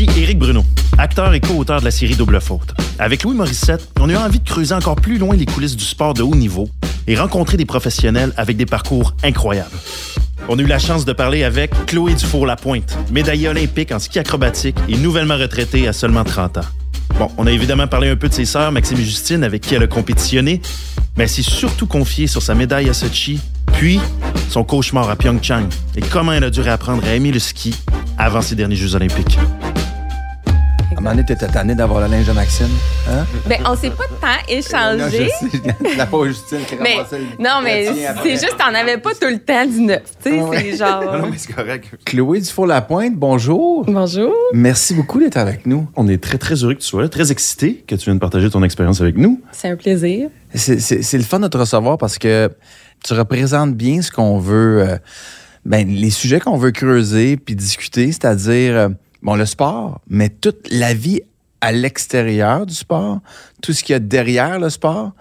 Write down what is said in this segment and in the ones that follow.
Ici Éric Bruno, acteur et co-auteur de la série Double Faute. Avec Louis Morissette, on a eu envie de creuser encore plus loin les coulisses du sport de haut niveau et rencontrer des professionnels avec des parcours incroyables. On a eu la chance de parler avec Chloé Dufour-Lapointe, médaillée olympique en ski acrobatique et nouvellement retraitée à seulement 30 ans. Bon, on a évidemment parlé un peu de ses sœurs, Maxime et Justine, avec qui elle a compétitionné, mais elle s'est surtout confiée sur sa médaille à Sochi, puis son cauchemar à Pyeongchang et comment elle a dû réapprendre à aimer le ski avant ses derniers Jeux olympiques. Un moment donné, t'étais tanné d'avoir la linge de Maxime. Hein? Ben, on s'est pas tant échangé. Non, je sais. La pauvre Justine qui Mais, ramassait le- non, mais le c'est juste, t'en avais pas tout le temps du neuf. Tu sais, Ah ouais. c'est genre. Non, mais c'est correct. Chloé Dufour-Lapointe, bonjour. Bonjour. Merci beaucoup d'être avec nous. On est très, très heureux que tu sois là, très excité que tu viennes partager ton expérience avec nous. C'est un plaisir. C'est- C'est c'est le fun de te recevoir parce que tu représentes bien ce qu'on veut, euh, ben, les sujets qu'on veut creuser puis discuter, c'est-à-dire, euh, bon, le sport, mais toute la vie à l'extérieur du sport, tout ce qu'il y a derrière le sport,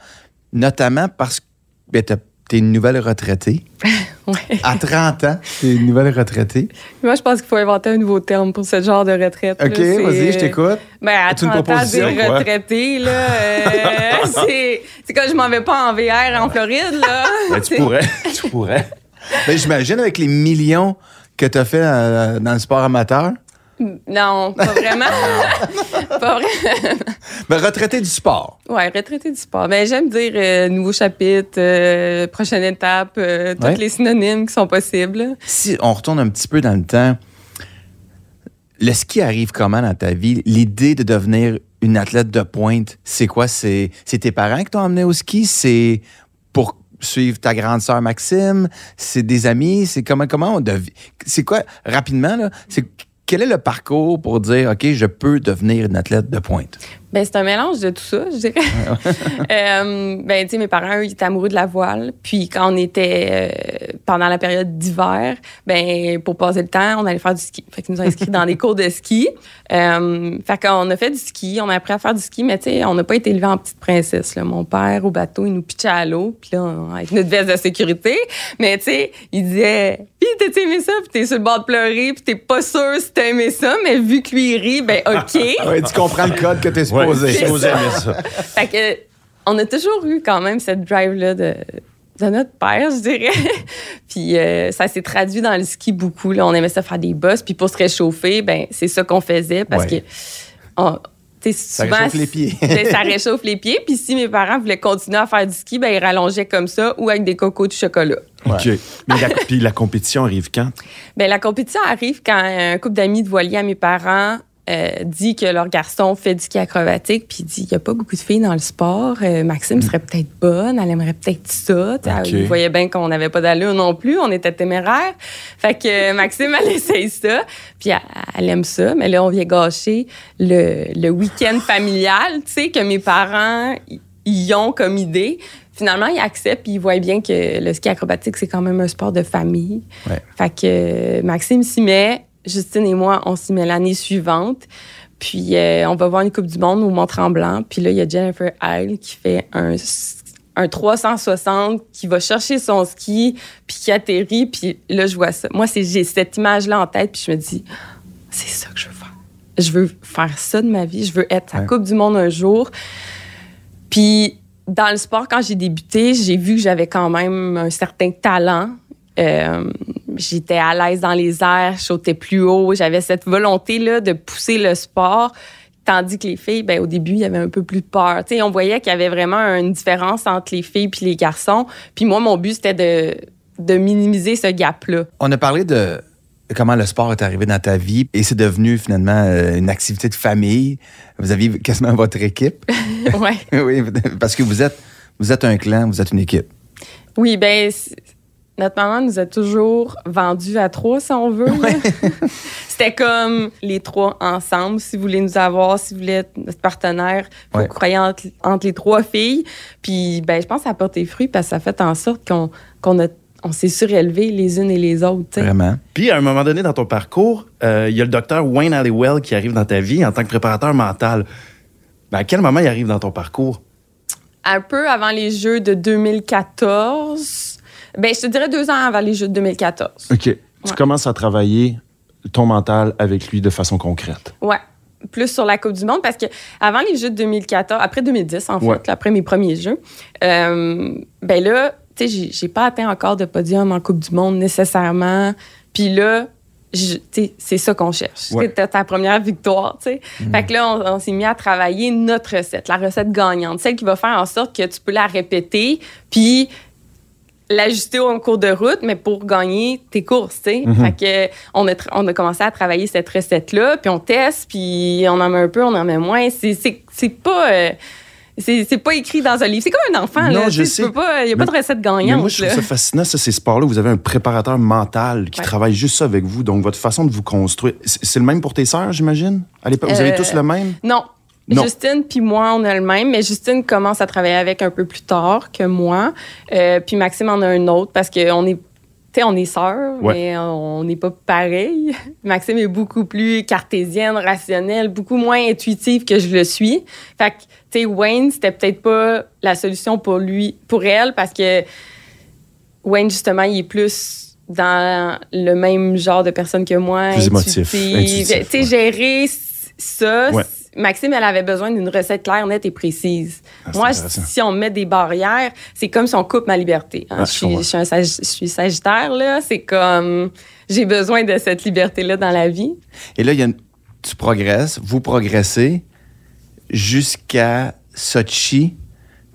notamment parce que ben, tu es une nouvelle retraitée. Ouais. À 30 ans, tu es une nouvelle retraitée. Moi, je pense qu'il faut inventer un nouveau terme pour ce genre de retraite. OK, vas-y, je euh, t'écoute. Ben, à As-tu une 30 ans, proposition, dire retraité, là, euh, c'est, c'est quand je m'en vais pas en VR en Floride, là. Ben, tu pourrais. tu pourrais. Ben, J'imagine avec les millions que tu as fait euh, dans le sport amateur. Non, pas vraiment. pas vraiment. Ben, retraité du sport. Ouais, retraité du sport. Ben, j'aime dire euh, nouveau chapitre, euh, prochaine étape, euh, tous les synonymes qui sont possibles. Si on retourne un petit peu dans le temps, le ski arrive comment dans ta vie? L'idée de devenir une athlète de pointe, c'est quoi? C'est c'est tes parents qui t'ont emmené au ski? C'est pour suivre ta grande sœur Maxime? C'est des amis? C'est comment, comment on dev- C'est quoi, rapidement, là? C'est quel est le parcours pour dire, OK, je peux devenir une athlète de pointe? Ben, c'est un mélange de tout ça, je dirais. Euh, ben, tu sais, mes parents, eux, ils étaient amoureux de la voile. Puis, quand on était euh, pendant la période d'hiver, ben, pour passer le temps, on allait faire du ski. Fait qu'ils nous ont inscrits dans des cours de ski. Euh, fait qu'on a fait du ski, on a appris à faire du ski, mais tu sais, on n'a pas été élevés en petite princesse. Là. Mon père, au bateau, il nous pitchait à l'eau, puis là, on- avec notre veste de sécurité. Mais tu sais, il disait, puis t'as aimé ça, puis t'es sur le bord de pleurer, puis t'es pas sûr si t'as aimé ça, mais vu que lui il rit, ben, OK. Ouais, tu comprends le code que tu supposé. ça. Fait que, on a toujours eu quand même cette drive-là de, de notre père, je dirais. puis euh, ça s'est traduit dans le ski beaucoup. Là. On aimait ça faire des bosses. Puis pour se réchauffer, ben c'est ça qu'on faisait parce Ouais. que on- Ça réchauffe les pieds. ça réchauffe les pieds. Puis si mes parents voulaient continuer à faire du ski, ben ils rallongeaient comme ça ou avec des cocos de chocolat. OK. Mais la, puis la compétition arrive quand? Ben, la compétition arrive quand un couple d'amis de voilier à mes parents euh, dit que leur garçon fait du ski acrobatique, puis il dit il n'y a pas beaucoup de filles dans le sport. Euh, Maxime serait peut-être bonne, elle aimerait peut-être ça. Tu sais, Ok. Il voyait bien qu'on n'avait pas d'allure non plus, on était téméraires. Fait que euh, Maxime, elle essaye ça, puis elle, elle aime ça, mais là, on vient gâcher le, le week-end familial, tu sais, que mes parents y- ont comme idée. Finalement, ils acceptent, puis ils voient bien que le ski acrobatique, c'est quand même un sport de famille. Ouais. Fait que Maxime s'y met, Justine et moi, on s'y met l'année suivante. Puis euh, on va voir une Coupe du Monde au Mont-Tremblant. Puis là, il y a Jennifer Isle qui fait un, un 360, qui va chercher son ski, puis qui atterrit. Puis là, je vois ça. Moi, c'est, j'ai cette image-là en tête, puis je me dis, c'est ça que je veux faire. Je veux faire ça de ma vie. Je veux être à Ouais. Coupe du Monde un jour. Puis dans le sport, quand j'ai débuté, j'ai vu que j'avais quand même un certain talent. Euh, j'étais à l'aise dans les airs, je sautais plus haut. J'avais cette volonté-là de pousser le sport. Tandis que les filles, ben, au début, il y avait un peu plus peur. Tu sais, on voyait qu'il y avait vraiment une différence entre les filles et les garçons. Puis moi, mon but, c'était de, de minimiser ce gap-là. On a parlé de comment le sport est arrivé dans ta vie et c'est devenu finalement euh, une activité de famille. Vous aviez quasiment votre équipe. ouais. oui, parce que vous êtes, vous êtes un clan, vous êtes une équipe. Oui, ben notre maman nous a toujours vendus à trois, si on veut. C'était comme les trois ensemble. Si vous voulez nous avoir, si vous voulez être notre partenaire, faut Ouais. croire entre, entre les trois filles. Puis, ben, je pense que ça a porté fruit parce que ça a fait en sorte qu'on qu'on a on s'est surélevés les unes et les autres. Vraiment. Puis, à un moment donné dans ton parcours, euh, il y a le docteur Wayne Halliwell qui arrive dans ta vie en tant que préparateur mental. Ben, à quel moment il arrive dans ton parcours? Un peu avant les Jeux de 2014. Ben, je te dirais deux ans avant les Jeux de 2014. OK. Tu commences à travailler ton mental avec lui de façon concrète. Ouais. plus sur la Coupe du Monde parce que avant les Jeux de 2014, après 2010 en fait, Ouais. après mes premiers Jeux, euh, ben là, tu sais, j'ai- pas atteint encore de podium en Coupe du Monde nécessairement. Puis là, je- tu sais, c'est ça qu'on cherche. Ouais. C'était ta première victoire, tu sais. Fait que là, on, on s'est mis à travailler notre recette, la recette gagnante, celle qui va faire en sorte que tu peux la répéter, puis l'ajuster au cours de route, mais pour gagner tes courses, tu sais. Fait que on a, on a commencé à travailler cette recette-là, puis on teste, puis on en met un peu, on en met moins. C'est- C'est c'est pas... euh, c'est c'est pas écrit dans un livre. C'est comme un enfant, Non, là. je sais. Il n'y a pas de recette gagnante, moi, je trouve là. ça fascinant, ça, ces sports-là. Vous avez un préparateur mental qui Ouais. travaille juste ça avec vous. Donc, votre façon de vous construire. C'est c'est le même pour tes sœurs, j'imagine? À l'époque, vous avez Euh, tous le même? Non. Non. Justine puis moi, on a le même, mais Justine commence à travailler avec un peu plus tard que moi. Euh, puis Maxime en a un autre parce qu'on est, tu sais, on est sœurs, Ouais. mais on n'est pas pareil. Maxime est beaucoup plus cartésienne, rationnelle, beaucoup moins intuitive que je le suis. Fait que, tu sais, Wayne, c'était peut-être pas la solution pour lui, pour elle, parce que Wayne, justement, il est plus dans le même genre de personne que moi. Plus émotif, intuitive. intuitif, Tu sais, ouais. gérer ça. Ouais. Maxime, elle avait besoin d'une recette claire, nette et précise. Ah, moi, si on met des barrières, c'est comme si on coupe ma liberté. hein. Ah, je, suis, comprends. je suis un sag- je suis sagittaire, là. C'est comme... J'ai besoin de cette liberté-là dans la vie. Et là, il y a une- tu progresses, vous progressez jusqu'à Sochi.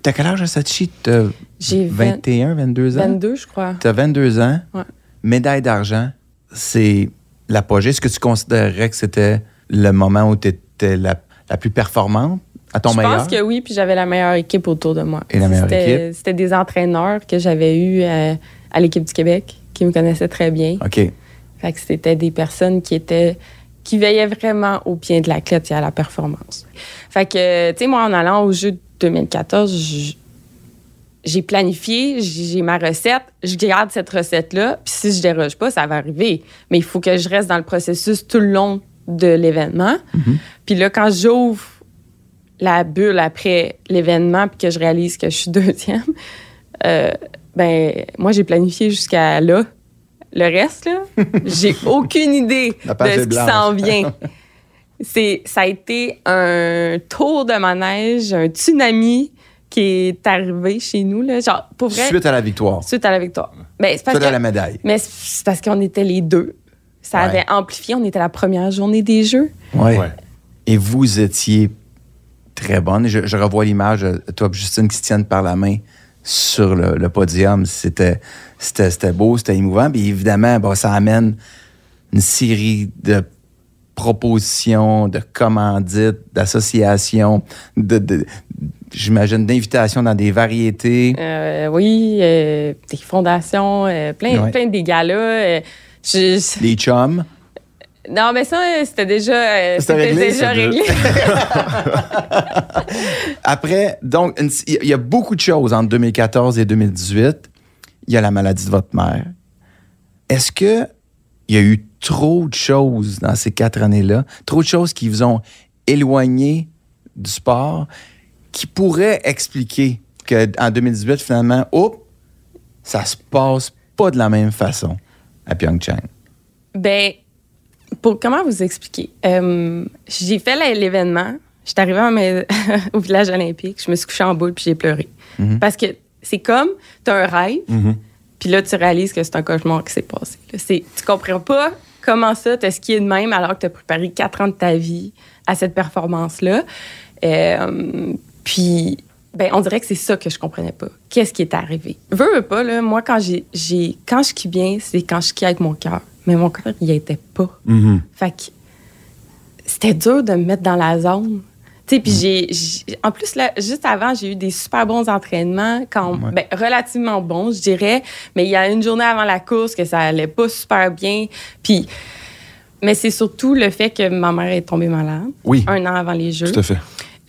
T'as quel âge à Sochi? T'as J'ai 20 21, 22 ans? 22, je crois. T'as 22 ans, Ouais. médaille d'argent, c'est l'apogée. Est-ce que tu considérerais que c'était le moment où tu étais la, la plus performante à ton je meilleur? pense que oui, puis j'avais la meilleure équipe autour de moi. Et la meilleure C'était- C'était des entraîneurs que j'avais eus euh, à l'équipe du Québec qui me connaissaient très bien. OK. Fait que c'était des personnes qui étaient qui veillaient vraiment au bien de l'athlète et à la performance. Fait que, tu sais, moi, en allant au jeu de 2014, j- j'ai planifié, j'ai j'ai ma recette, je garde cette recette-là, puis si je déroge pas, ça va arriver. Mais il faut que je reste dans le processus tout le long de l'événement. Puis là, quand j'ouvre la bulle après l'événement, puis que je réalise que je suis deuxième, euh, ben, moi, j'ai planifié jusqu'à là. Le reste, là, j'ai aucune idée de ce qui s'en vient. C'est, ça a été un tour de manège, un tsunami qui est arrivé chez nous. Là. Genre, pour vrai, Suite à la victoire. suite à la victoire. Ben, c'est parce Suite à que- la médaille. mais c'est parce qu'on était les deux. Ça Ouais. avait amplifié. On était la première journée des Jeux. Ouais. Ouais. Et vous étiez très bonne. Je, je revois l'image de toi et Justine qui se tiennent par la main sur le, le podium. C'était, c'était, c'était beau, c'était émouvant. Puis évidemment, bon, ça amène une série de propositions, de commandites, d'associations, de, de- j'imagine d'invitations dans des variétés. Euh, oui, euh, des fondations, euh, plein, Ouais. plein de. Euh, je- je- Les chums? non, mais ça, c'était déjà, euh, C'était réglé, déjà réglé. Après, donc, il y a beaucoup de choses entre 2014 et 2018. Il y a la maladie de votre mère. Est-ce que il y a eu trop de choses dans ces quatre années-là, trop de choses qui vous ont éloigné du sport, qui pourraient expliquer qu'en 2018, finalement, oups, ça se passe pas de la même façon? À Pyeongchang? Ben, pour comment vous expliquer? Euh, j'ai fait l'événement. J'étais arrivée à mes- au village olympique. Je me suis couchée en boule puis j'ai pleuré. Mhm. Parce que c'est comme, tu as un rêve, Mhm. puis là, tu réalises que c'est un cauchemar qui s'est passé. Tu comprends pas comment ça, tu as skié de même alors que tu as préparé quatre ans de ta vie à cette performance-là. Euh, puis, ben, on dirait que c'est ça que je comprenais pas. Qu'est-ce qui est arrivé? Veux, veux pas, là, moi, quand, j'ai, j'ai, quand je skie bien, c'est quand je skie avec mon cœur. Mais mon cœur, il était pas. Mhm. Fait que c'était dur de me mettre dans la zone. Tu sais, Mm. puis j'ai, j'ai- En plus, là, juste avant, j'ai eu des super bons entraînements, quand, Ouais. ben, relativement bons, je dirais. Mais il y a une journée avant la course que ça allait pas super bien. Puis. Mais c'est surtout le fait que ma mère est tombée malade Oui, un an avant les Jeux. tout à fait.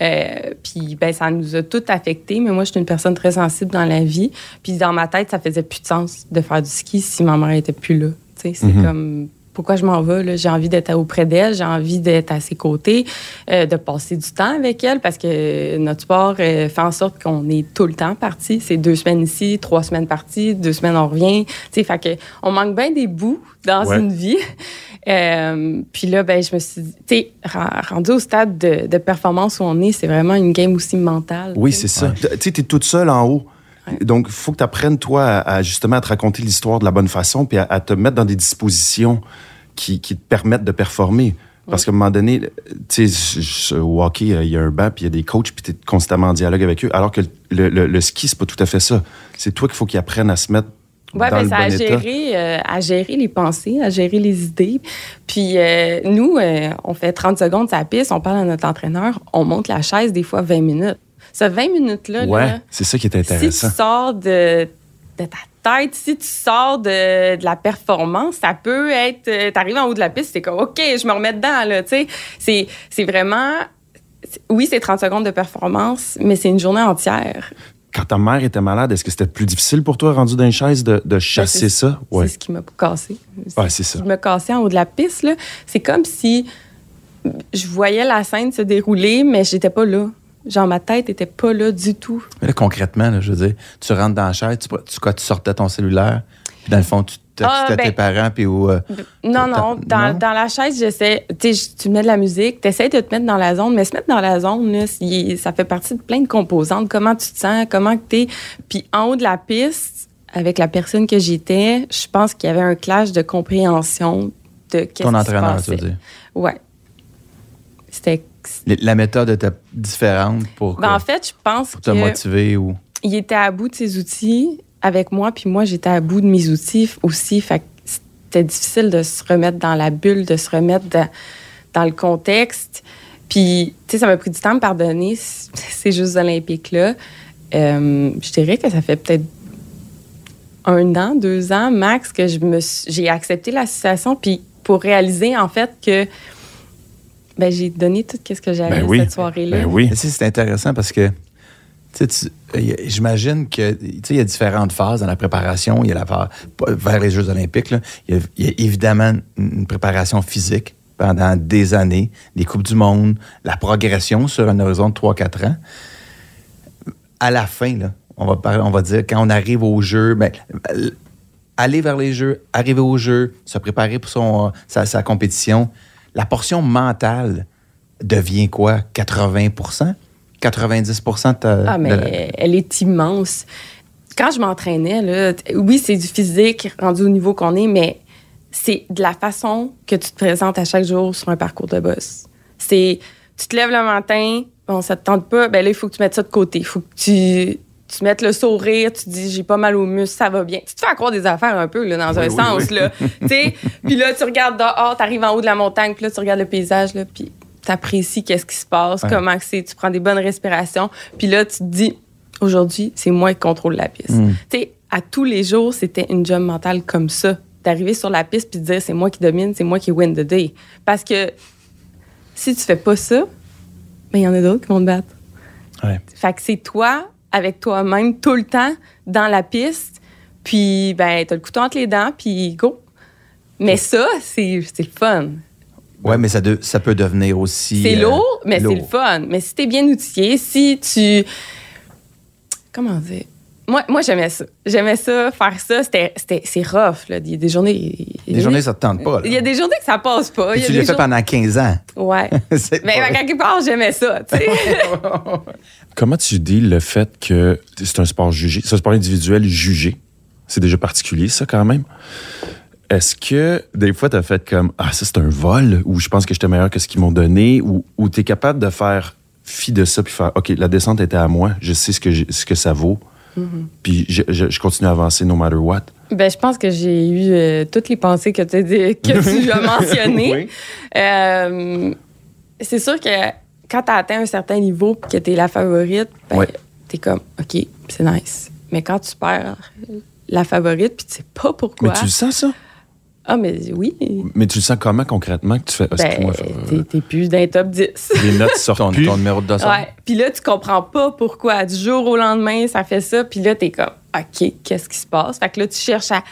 Euh, puis ben, ça nous a tout affectés, mais moi, je suis une personne très sensible dans la vie. Puis dans ma tête, ça faisait plus de sens de faire du ski si ma mère était plus là. Tu sais, c'est Mhm. comme pourquoi je m'en vais. J'ai envie d'être auprès d'elle, j'ai envie d'être à ses côtés, euh, de passer du temps avec elle parce que notre sport euh, fait en sorte qu'on est tout le temps parti. C'est deux semaines ici, trois semaines parties, deux semaines on revient. Tu fait que on manque bien des bouts dans Ouais. une vie. Euh, puis là, ben, je me suis dit, tu sais, ren- rendu au stade de, de performance où on est, c'est vraiment une game aussi mentale. Oui, c'est ça. Tu sais, t'es toute seule en haut. Ouais. Donc, il faut que tu apprennes, toi, à, à justement à te raconter l'histoire de la bonne façon, puis à, à te mettre dans des dispositions qui, qui te permettent de performer. Parce qu'à un moment donné, tu sais, au hockey, euh, il y a un banc, puis il y a des coachs, puis tu es constamment en dialogue avec eux. Alors que le, le- le ski, c'est pas tout à fait ça. C'est toi qu'il faut qu'ils apprennent à se mettre dans ben, le ça bon a état. géré, euh, à gérer les pensées, à gérer les idées. Puis euh, nous, euh, on fait 30 secondes la piste, on parle à notre entraîneur, on monte la chaise des fois 20 minutes. Ce 20 minutes-là, Ouais, là, c'est ça qui est si tu intéressant. sors de, de ta tête, si tu sors de, de la performance, ça peut être... euh, T'arrives en haut de la piste, c'est comme, OK, je me remets dedans, là, tu sais. C'est, c'est vraiment... c'est- Oui, c'est 30 secondes de performance, mais c'est une journée entière. Quand ta mère était malade, est-ce que c'était plus difficile pour toi, rendu dans une chaise, de, de chasser c'est- ça? Ouais. C'est ce qui m'a cassé. Ouais, c'est ça. Je me cassais en haut de la piste. là. C'est comme si je voyais la scène se dérouler, mais j'étais pas là. Genre, ma tête était pas là du tout. Mais là, concrètement, là, je veux dire, tu rentres dans la chaise, tu, tu, quoi, tu sortais ton cellulaire, puis dans le fond, tu textais Ah, ben- tes parents, puis où, euh, Non, non. Dans, non? dans la chaise, j'essaie. Tu tu mets de la musique, tu essaies de te mettre dans la zone, mais se mettre dans la zone, là, ça fait partie de plein de composantes. Comment tu te sens, comment tu es. Puis en haut de la piste, avec la personne que j'étais, je pense qu'il y avait un clash de compréhension de qu'est-ce ton qui se entraîneur, tu veux passait. dire? Ouais. C'était. La méthode était différente pour, Ben, que- en fait, je pense pour te que motiver ou. il était à bout de ses outils avec moi, puis moi, j'étais à bout de mes outils aussi. Fait que c'était difficile de se remettre dans la bulle, de se remettre dans, dans le contexte. Puis, tu sais, ça m'a pris du temps de pardonner ces Jeux olympiques-là. Euh, je dirais que ça fait peut-être un an, deux ans max que je me suis- j'ai accepté la situation, puis pour réaliser, en fait, que ben, j'ai donné tout ce que j'avais Ben oui. cette soirée-là. Ben oui. C'est intéressant parce que j'imagine que tu sais, il y a différentes phases dans la préparation. Il y a la phase vers les Jeux Olympiques. Il, y a, il y a évidemment une préparation physique pendant des années, les Coupes du Monde, la progression sur un horizon de 3-4 ans. À la fin, là, on, va parler, on va dire, quand on arrive aux Jeux, ben, aller vers les Jeux, arriver aux Jeux, se préparer pour son, sa, sa compétition, la portion mentale devient quoi? 80% 90% de ta- Ah, mais de la- elle est immense. Quand je m'entraînais, là, oui, c'est du physique rendu au niveau qu'on est, mais c'est de la façon que tu te présentes à chaque jour sur un parcours de boss. C'est, tu te lèves le matin, bon, ça te tente pas, ben là, il faut que tu mettes ça de côté. Il faut que tu, tu mettes le sourire, tu te dis, j'ai pas mal aux muscles, ça va bien. Tu te fais croire des affaires un peu, là, dans un oui, sens, oui. là. Tu sais, puis là, tu regardes dehors, t'arrives en haut de la montagne, puis là, tu regardes le paysage, là, puis t'apprécies qu'est-ce qui se passe, Ouais. comment c'est, tu prends des bonnes respirations, puis là, tu te dis, aujourd'hui, c'est moi qui contrôle la piste. Mm. Tu sais, à tous les jours, c'était une job mentale comme ça. D'arriver sur la piste puis de dire, c'est moi qui domine, c'est moi qui win the day. Parce que si tu fais pas ça, ben, il y en a d'autres qui vont te battre. Ouais. Fait que c'est toi, avec toi-même, tout le temps, dans la piste, puis ben, t'as le couteau entre les dents, puis go. Mais ça, c'est le fun. Ouais, mais ça, de- ça peut devenir aussi. C'est euh, lourd, mais c'est le fun. Mais si t'es bien outillé, si tu. Comment dire? Moi, moi j'aimais ça. J'aimais ça, faire ça. C'était, c'était, c'est rough. Là. Il y a des journées. Des journées, ça te tente pas. là. Il y a des journées que ça passe pas. Puis Il y a tu l'as fait jour- pendant 15 ans. Ouais. Mais pas- à quelque part, j'aimais ça. Comment tu dis le fait que c'est un sport jugé, c'est un sport individuel jugé? C'est déjà particulier, ça, quand même. Est-ce que des fois, tu as fait comme Ah, ça, c'est un vol, ou je pense que j'étais meilleur que ce qu'ils m'ont donné, ou, ou tu es capable de faire fi de ça, puis faire OK, la descente était à moi, je sais ce que, ce que ça vaut, puis je, je- je continue à avancer no matter what. Ben, je pense que j'ai eu euh, toutes les pensées que, t'as dit- que tu as mentionnées. Oui. Euh, c'est sûr que quand tu as atteint un certain niveau et que tu es la favorite, ben, Ouais. tu es comme, OK, c'est nice. Mais quand tu perds la favorite puis tu sais pas pourquoi. Mais tu le sens, ça? Ah, mais oui. Mais tu le sens comment concrètement que tu fais? Ben, t'es- t'es plus les top 10. les notes sortent ton, numéro de dossier. Ouais. Puis là, tu comprends pas pourquoi. Du jour au lendemain, ça fait ça. Puis là, t'es comme, OK, qu'est-ce qui se passe? Fait que là, tu cherches à,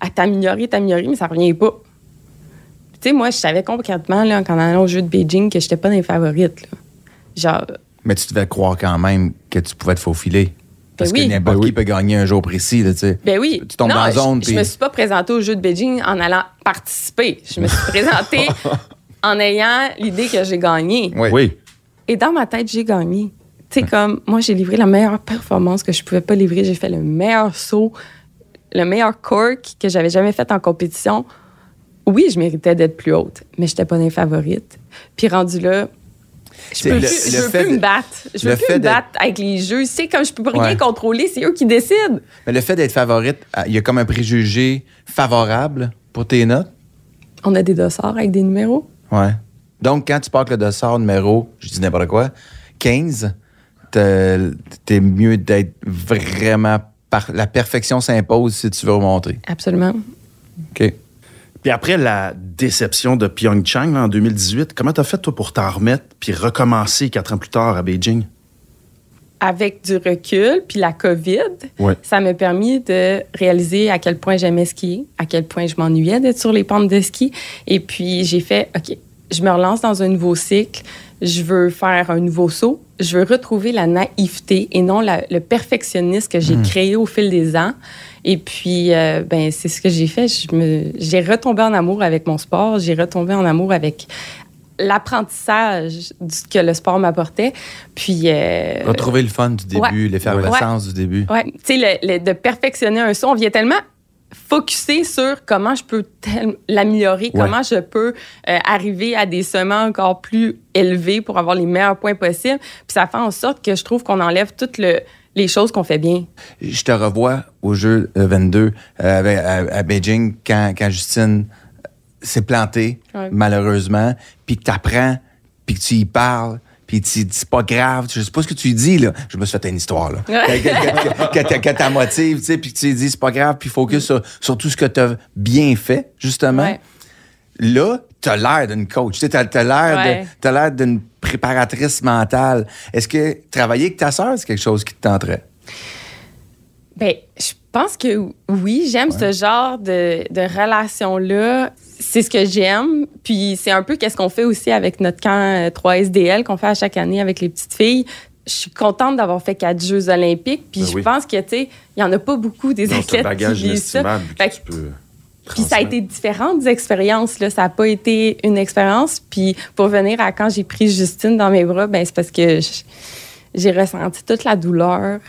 à t'améliorer, t'améliorer, mais ça revient pas. Tu sais, moi, je savais concrètement, là, quand on allait au jeu de Beijing, que j'étais pas dans les favorites. Là. Genre, Mais tu devais croire quand même que tu pouvais te faufiler. Parce Ben oui. que n'importe Ben qui oui. peut gagner un jour précis, là, tu sais. Ben oui. Tu tombes Non, dans la je- zone, Je, puis- me suis pas présentée au jeu de Beijing en allant participer. Je me suis présentée en ayant l'idée que j'ai gagné. Oui. Oui. Et dans ma tête, j'ai gagné. Tu sais, comme moi, j'ai livré la meilleure performance que je pouvais pas livrer. J'ai fait le meilleur saut, le meilleur cork que j'avais jamais fait en compétition. Oui, je méritais d'être plus haute, mais j'étais pas dans les favorites. Puis rendu là, je peux, le- plus, je le veux plus de- me battre. Je veux plus me battre avec les jeux. C'est comme je peux rien Ouais. contrôler, c'est eux qui décident. Mais le fait d'être favorite, ah, il y a comme un préjugé favorable pour tes notes? On a des dossards avec des numéros. Ouais. Donc, quand tu pars avec le dossard numéro, je dis n'importe quoi, 15, t'es t'es mieux d'être vraiment. Par, la perfection s'impose si tu veux remonter. Absolument. OK. Puis après la déception de Pyeongchang là, en 2018, comment t'as fait, toi, pour t'en remettre puis recommencer quatre ans plus tard à Beijing? avec du recul, puis la COVID, Ouais. ça m'a permis de réaliser à quel point j'aimais skier, à quel point je m'ennuyais d'être sur les pentes de ski. Et puis, j'ai fait, OK, je me relance dans un nouveau cycle, je veux faire un nouveau saut, je veux retrouver la naïveté et non la- le perfectionnisme que j'ai créé au fil des ans. Et puis, euh, ben, c'est ce que j'ai fait. J'ai retombé en amour avec mon sport, j'ai retombé en amour avec l'apprentissage que le sport m'apportait. Puis, euh, Retrouver le fun du début, ouais. l'effervescence du début. Ouais, tu sais, le- le- de perfectionner un son, on vient tellement focusser sur comment je peux l'améliorer, Ouais. comment je peux euh, arriver à des sommets encore plus élevés pour avoir les meilleurs points possibles. Puis ça fait en sorte que je trouve qu'on enlève toutes le- les choses qu'on fait bien. Je te revois au jeu euh, 22 euh, avec- à, à Beijing quand, quand Justine s'est plantée, Ouais. malheureusement, puis que tu apprends, puis que tu y parles, puis tu dis c'est pas grave, je sais pas ce que tu dis, là. Je me suis fait une histoire, là. Que- t'a- motive, tu sais, puis que tu dis c'est pas grave, puis focus sur, sur tout ce que tu as bien fait, justement. Ouais. Là, tu as l'air d'une coach. Tu as, l'air Ouais. de- t'as l'air d'une préparatrice mentale. Est-ce que travailler avec ta sœur, c'est quelque chose qui te tenterait? Ben, je pense que oui, j'aime ce genre de, de relation-là. C'est ce que j'aime. Puis c'est un peu qu'est-ce qu'on fait aussi avec notre camp euh, 3SDL qu'on fait à chaque année avec les petites filles. Je suis contente d'avoir fait quatre Jeux olympiques. Puis Ben je oui. pense que, tu sais, il n'y en a pas beaucoup des Non, athlètes qui vivent ça. inestimable que Fait tu peux Puis ça a été différentes expériences. Là. Ça n'a pas été une expérience. Puis pour venir à quand j'ai pris Justine dans mes bras, ben, c'est parce que j'ai ressenti toute la douleur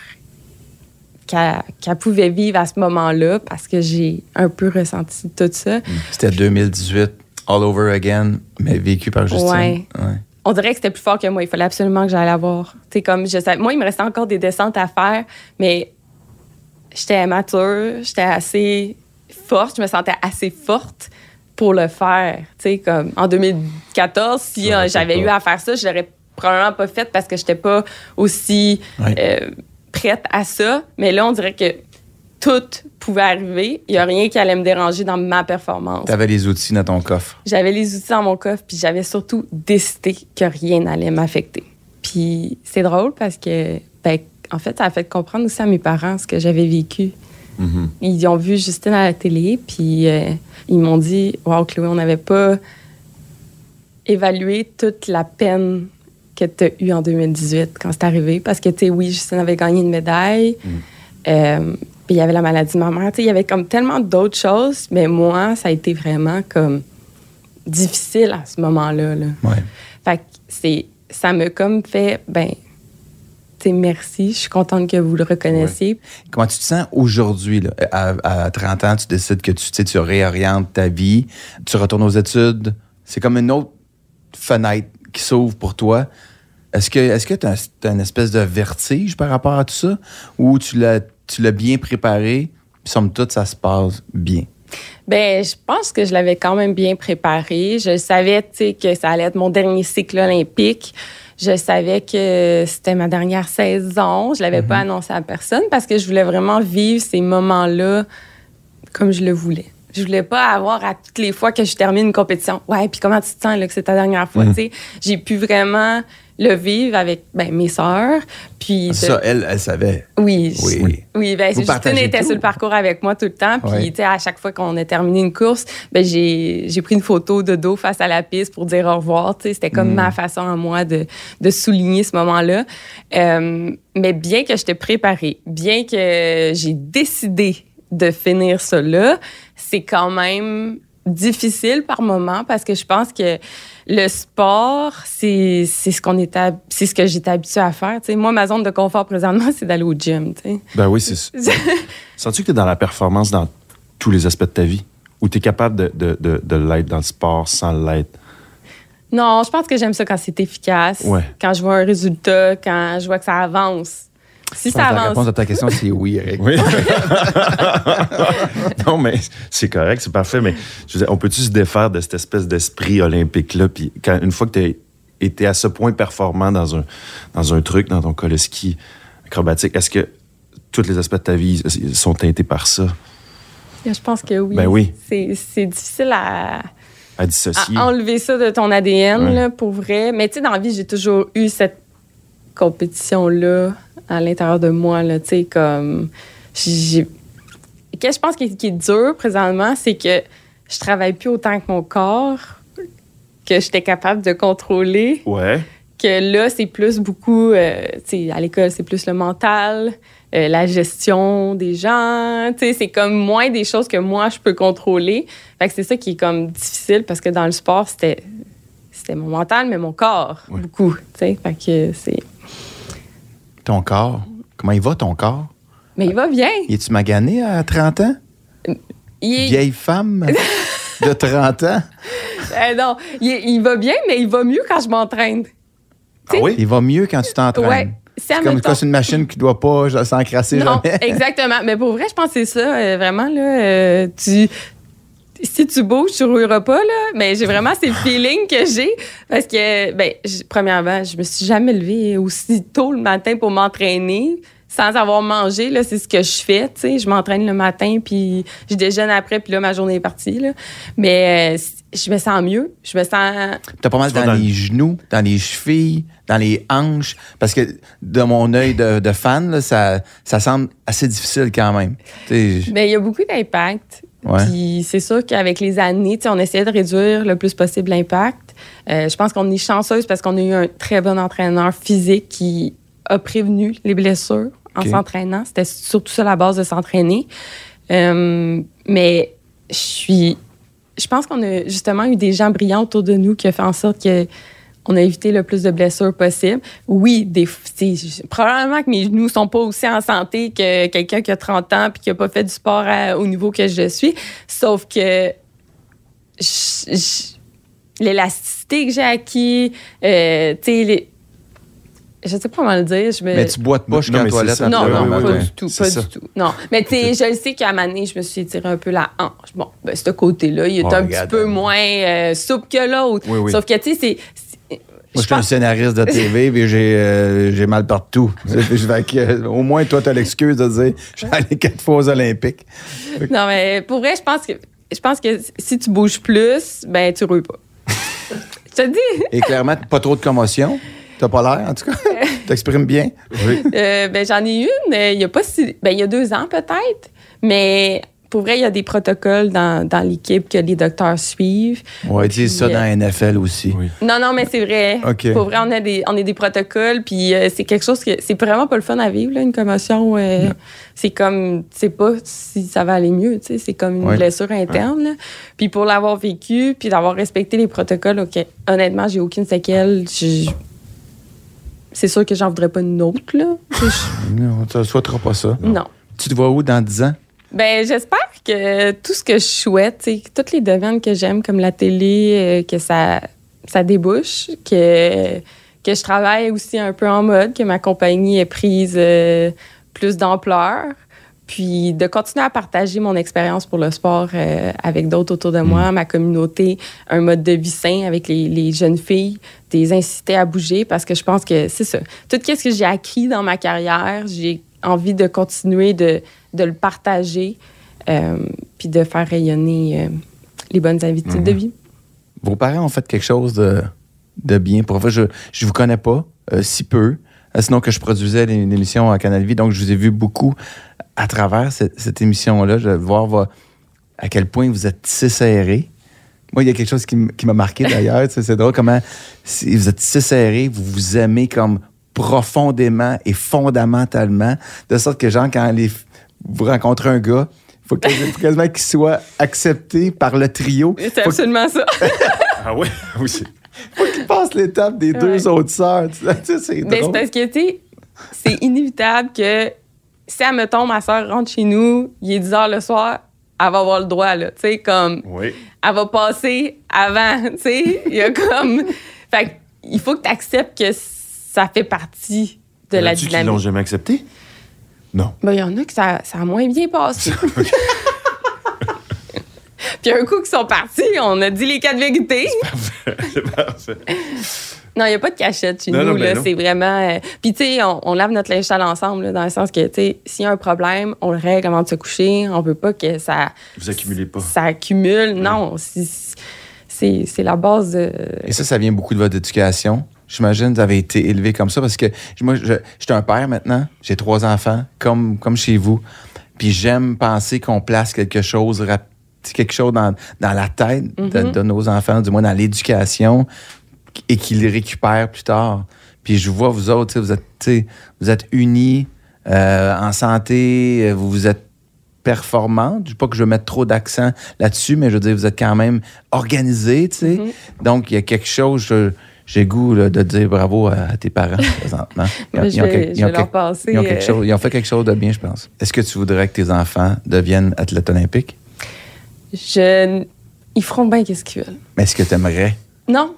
qu'elle pouvait vivre à ce moment-là parce que j'ai un peu ressenti tout ça. C'était 2018, all over again, mais vécu par Justine. Ouais. Ouais. On dirait que c'était plus fort que moi. Il fallait absolument que j'aille la voir. C'est comme je savais- moi, il me restait encore des descentes à faire, mais j'étais mature, j'étais assez forte, je me sentais assez forte pour le faire. Tu sais, comme en 2014, si euh, j'avais eu à faire ça, je l'aurais probablement pas fait parce que j'étais pas aussi Ouais. euh, prête à ça. Mais là, on dirait que tout pouvait arriver. Il y a rien qui allait me déranger dans ma performance. Tu avais les outils dans ton coffre. J'avais les outils dans mon coffre, puis j'avais surtout décidé que rien n'allait m'affecter. Puis c'est drôle parce que, ben, en fait, ça a fait comprendre aussi à mes parents ce que j'avais vécu. Mhm. Ils ont vu Justine à la télé, puis euh, ils m'ont dit Waouh, Chloé, on n'avait pas évalué toute la peine que tu as eue en 2018 quand c'est arrivé. Parce que, tu sais, oui, Justine avait gagné une médaille, euh, puis il y avait la maladie de ma mère. Tu sais, il y avait comme tellement d'autres choses, mais moi, ça a été vraiment comme difficile à ce moment-là. Là. Ouais. Fait que c'est, ça me comme fait, ben, merci, je suis contente que vous le reconnaissiez. Comment tu te sens aujourd'hui? À, à 30 ans, tu décides que tu, tu réorientes ta vie, tu retournes aux études. C'est comme une autre fenêtre qui s'ouvre pour toi. Est-ce que est-ce que tu as, une espèce de vertige par rapport à tout ça? Ou tu l'as, bien préparé, puis somme toute, ça se passe bien? Ben, je pense que je l'avais quand même bien préparé. Je savais, que ça allait être mon dernier cycle olympique. Je savais que c'était ma dernière saison. Je l'avais pas annoncé à personne parce que je voulais vraiment vivre ces moments-là comme je le voulais. Je voulais pas avoir à toutes les fois que je termine une compétition. Ouais, puis comment tu te sens là, que c'est ta dernière fois, tu sais? J'ai pu vraiment le vivre avec ben, mes sœurs. Puis de- Ça, elle, elle savait. oui, Oui. oui. oui ben, Justine était tout. sur le parcours avec moi tout le temps. Puis, sais, à chaque fois qu'on a terminé une course, ben, j'ai j'ai pris une photo de dos face à la piste pour dire au revoir. Tu sais, C'était Mm. comme ma façon à moi de, de souligner ce moment-là. Euh, mais bien que j'étais préparée, bien que j'ai décidé de finir ça là, c'est quand même difficile par moment parce que je pense que le sport, c'est ce qu'on c'est ce que j'étais habituée à faire. Tu sais, moi, ma zone de confort présentement, c'est d'aller au gym. tu sais. Ben oui, c'est ça. Sens-tu que tu es dans la performance dans tous les aspects de ta vie? Ou tu es capable de, de, de, de l'être dans le sport sans l'être? Non, je pense que j'aime ça quand c'est efficace, Ouais. quand je vois un résultat, quand je vois que ça avance. Si ça que La avance, réponse à ta question, c'est oui, Eric. Oui. non, mais c'est correct, c'est parfait. Mais je veux dire, on peut-tu se défaire de cette espèce d'esprit olympique-là? Puis quand, une fois que tu as été à ce point performant dans un, dans un truc, dans ton cas, le ski acrobatique, est-ce que tous les aspects de ta vie sont teintés par ça, je pense que oui. Ben oui. C'est c'est difficile à, à dissocier? à enlever ça de ton ADN, Ouais. là, pour vrai. Mais tu sais, dans la vie, j'ai toujours eu cette compétition-là à l'intérieur de moi, là, tu sais, comme... Qu'est-ce que je pense qui, qui est dur présentement, c'est que je travaille plus autant que mon corps que j'étais capable de contrôler. Ouais. que là, c'est plus beaucoup, euh, tu sais, à l'école, c'est plus le mental, euh, la gestion des gens, tu sais, c'est comme moins des choses que moi, je peux contrôler. Fait que c'est ça qui est comme difficile parce que dans le sport, c'était, c'était mon mental, mais mon corps, Ouais. beaucoup, tu sais. Fait que c'est... Ton corps? Comment il va, ton corps? Mais il va bien. Es-tu magané à 30 ans? Il, Vieille femme de 30 ans? euh, non, il, il va bien, mais il va mieux quand je m'entraîne. Ah oui? Il va mieux quand tu t'entraînes. Ouais. C'est comme c'est une machine qui ne doit pas s'encrasser Non, jamais. exactement. Mais pour vrai, je pense que c'est ça. euh, vraiment, là, euh, tu... Si tu bouges, tu rouleras pas, là. Mais j'ai vraiment ces feelings que j'ai. Parce que, ben, premièrement, je me suis jamais levée aussi tôt le matin pour m'entraîner sans avoir mangé. Là, c'est ce que je fais, tu sais. Je m'entraîne le matin, puis je déjeune après, puis là, ma journée est partie, là. Mais euh, je me sens mieux. Je me sens... T'as pas mal dans dans le- les genoux, dans les chevilles, dans les hanches? Parce que de mon œil de, de fan, là, ça, ça semble assez difficile quand même. Tu sais, Ben, il y a beaucoup d'impact. Ouais. Puis c'est sûr qu'avec les années, on essayait de réduire le plus possible l'impact. Euh, je pense qu'on est chanceuse parce qu'on a eu un très bon entraîneur physique qui a prévenu les blessures en s'entraînant. C'était surtout ça la base de s'entraîner. Euh, mais je suis. Je pense qu'on a justement eu des gens brillants autour de nous qui ont fait en sorte que on a évité le plus de blessures possible. Oui, des, probablement que mes genoux sont pas aussi en santé que quelqu'un qui a 30 ans puis qui a pas fait du sport à- au niveau que je suis. Sauf que l'élasticité que j'ai acquis, euh, tu sais, les- je sais pas comment le dire. Je me... mais tu boites pas jusqu'à la toilette Non, non, pas ouais. du tout, pas ça. du tout. Non, mais tu sais, je le sais qu'à un moment donné, je me suis étiré un peu la hanche. Bon, ben, ce côté-là, il est Oh, un regarde, petit peu moins euh, souple que l'autre. Oui, oui. Sauf que, tu sais, c'est... Moi, je je suis un scénariste de TV et j'ai euh, j'ai mal partout. vais que, euh, au moins, toi, tu as l'excuse de dire je suis allé quatre fois aux Olympiques. Non, mais pour vrai, je pense que je pense que si tu bouges plus, ben tu roules pas. je te dis. Et clairement, pas trop de commotion? T'as pas l'air, en tout cas? T'exprimes bien? Oui. Euh, ben j'en ai une. euh, Il y a pas si, ben il y a deux ans peut-être, mais pour vrai, il y a des protocoles dans, dans l'équipe que les docteurs suivent. Ouais, ils disent ça dans la NFL aussi. Oui. Non, non, mais c'est vrai. OK. Pour vrai, on a des, on a des protocoles, puis euh, c'est quelque chose que c'est vraiment pas le fun à vivre, là, une commotion. euh, c'est comme, tu sais pas si ça va aller mieux, tu sais, c'est comme une Ouais. blessure interne. Puis pour l'avoir vécu, puis d'avoir respecté les protocoles, ok, honnêtement, j'ai aucune séquelle. Je- C'est sûr que j'en voudrais pas une autre, là. Non, tu ne souhaiteras pas ça. non. Tu te vois où dans 10 ans? Ben, j'espère que tout ce que je souhaite, toutes les domaines que j'aime, comme la télé, euh, que ça, ça débouche, que, que je travaille aussi un peu en mode, que ma compagnie ait prise euh, plus d'ampleur, puis de continuer à partager mon expérience pour le sport euh, avec d'autres autour de moi, ma communauté, un mode de vie sain avec les, les jeunes filles, des inciter à bouger parce que je pense que c'est ça. Tout ce que j'ai acquis dans ma carrière, j'ai envie de continuer de, de le partager. Euh, puis de faire rayonner euh, les bonnes habitudes de vie. Vos parents ont fait quelque chose de, de bien. Pour vrai, je ne vous connais pas, euh, si peu. Sinon que je produisais une émission à Canal Vie, donc je vous ai vu beaucoup à travers cette, cette émission-là. Je vais voir va- à quel point vous êtes si serré. Moi, il y a quelque chose qui, m'a marqué d'ailleurs. C'est drôle comment si vous êtes si serré, vous vous aimez comme profondément et fondamentalement, de sorte que, genre, quand les- vous rencontrez un gars, il faut quasi- faut quasiment qu'il soit accepté par le trio. C'est absolument ça. Ah ouais? Oui, c'est. faut qu'il passe l'étape des deux autres sœurs. Tu sais, tu sais, c'est Mais c'est drôle. parce que, tu sais, c'est inévitable que si, admettons, ma soeur rentre chez nous, il est 10 heures le soir, elle va avoir le droit, là. Tu sais, comme, Oui. elle va passer avant, tu sais. Il y a comme. Fait que il faut que tu acceptes que ça fait partie de la Qui l'ont dynamique. jamais accepté? Non. Ben, il y en a que ça, ça a moins bien passé. Puis un coup qu'ils sont partis, on a dit les quatre vérités. c'est parfait. Non, il n'y a pas de cachette chez Non, nous. ben. C'est vraiment. euh, Puis, tu sais, on, on lave notre linge sale ensemble, là, dans le sens que, tu sais, s'il y a un problème, on le règle avant de se coucher. On veut pas que ça. Vous accumulez pas. Ça accumule. Non, c'est la base de. Et ça, ça vient beaucoup de votre éducation? J'imagine que vous avez été élevé comme ça parce que moi, je, j'étais un père maintenant. J'ai trois enfants, comme, comme chez vous. Puis j'aime penser qu'on place quelque chose, quelque chose dans, dans la tête de, de nos enfants, du moins dans l'éducation, et qu'ils les récupèrent plus tard. Puis je vois vous autres, vous êtes, vous êtes unis, euh, en santé, euh, vous vous êtes performante. Je veux pas que je mette trop d'accent là-dessus, mais je veux dire, vous êtes quand même organisé, tu sais. Donc, il y a quelque chose, je- j'ai goût là, de dire bravo à, à tes parents présentement. Ont- ils ont fait quelque chose de bien, je pense. Est-ce que tu voudrais que tes enfants deviennent athlètes olympiques? Je... Ils feront bien qu'est-ce qu'ils veulent. Mais est-ce que tu aimerais? Non.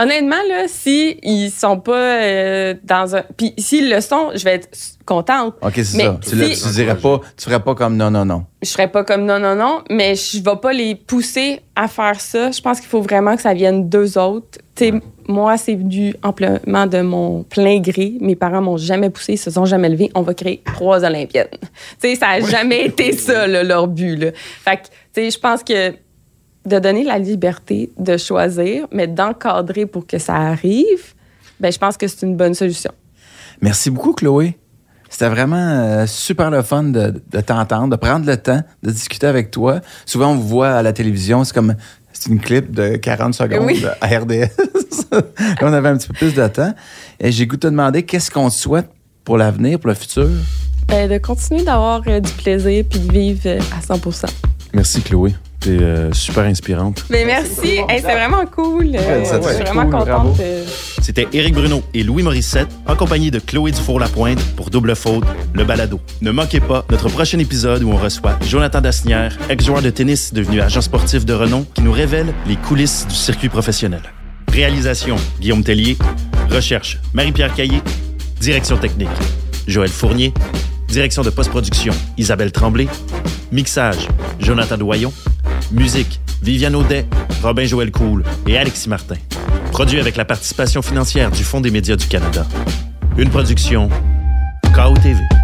Honnêtement, là, si ils sont pas euh, dans un. Puis s'ils le sont, je vais être contente. OK, c'est ça. Tu, si- tu dirais pas, tu ferais pas comme non, non, non. Je serais pas comme non, non, non, mais je vais pas les pousser à faire ça. Je pense qu'il faut vraiment que ça vienne d'eux autres. Tu sais, moi, c'est venu amplement de mon plein gré. Mes parents m'ont jamais poussé, ils se sont jamais levés. On va créer trois Olympiennes. Tu sais, ça a jamais été ça, là, leur but. Là. Fait que, tu sais, je pense que de donner la liberté de choisir, mais d'encadrer pour que ça arrive, ben, je pense que c'est une bonne solution. Merci beaucoup, Chloé. C'était vraiment euh, super le fun de, de t'entendre, de prendre le temps de discuter avec toi. Souvent, on vous voit à la télévision, c'est comme c'est une clip de 40 secondes Oui. à RDS. Là, on avait un petit peu plus de temps. Et j'ai goût de te demander qu'est-ce qu'on te souhaite pour l'avenir, pour le futur? Ben, de continuer d'avoir euh, du plaisir puis de vivre euh, à 100% Merci, Chloé. Euh, super inspirante. Mais merci, Hey, c'est vraiment cool. Euh, je suis vraiment cool, contente. euh, C'était Éric Bruno et Louis Morissette en compagnie de Chloé Dufour-Lapointe pour Double Faute, le balado. Ne manquez pas notre prochain épisode où on reçoit Jonathan Dasnière, ex-joueur de tennis devenu agent sportif de renom, qui nous révèle les coulisses du circuit professionnel. Réalisation, Guillaume Tellier. Recherche, Marie-Pierre Caillé. Direction technique, Joël Fournier. Direction de post-production, Isabelle Tremblay. Mixage, Jonathan Doyon. Musique, Viviane Audet, Robin Joël Cool et Alexis Martin. Produit avec la participation financière du Fonds des médias du Canada. Une production KOTV.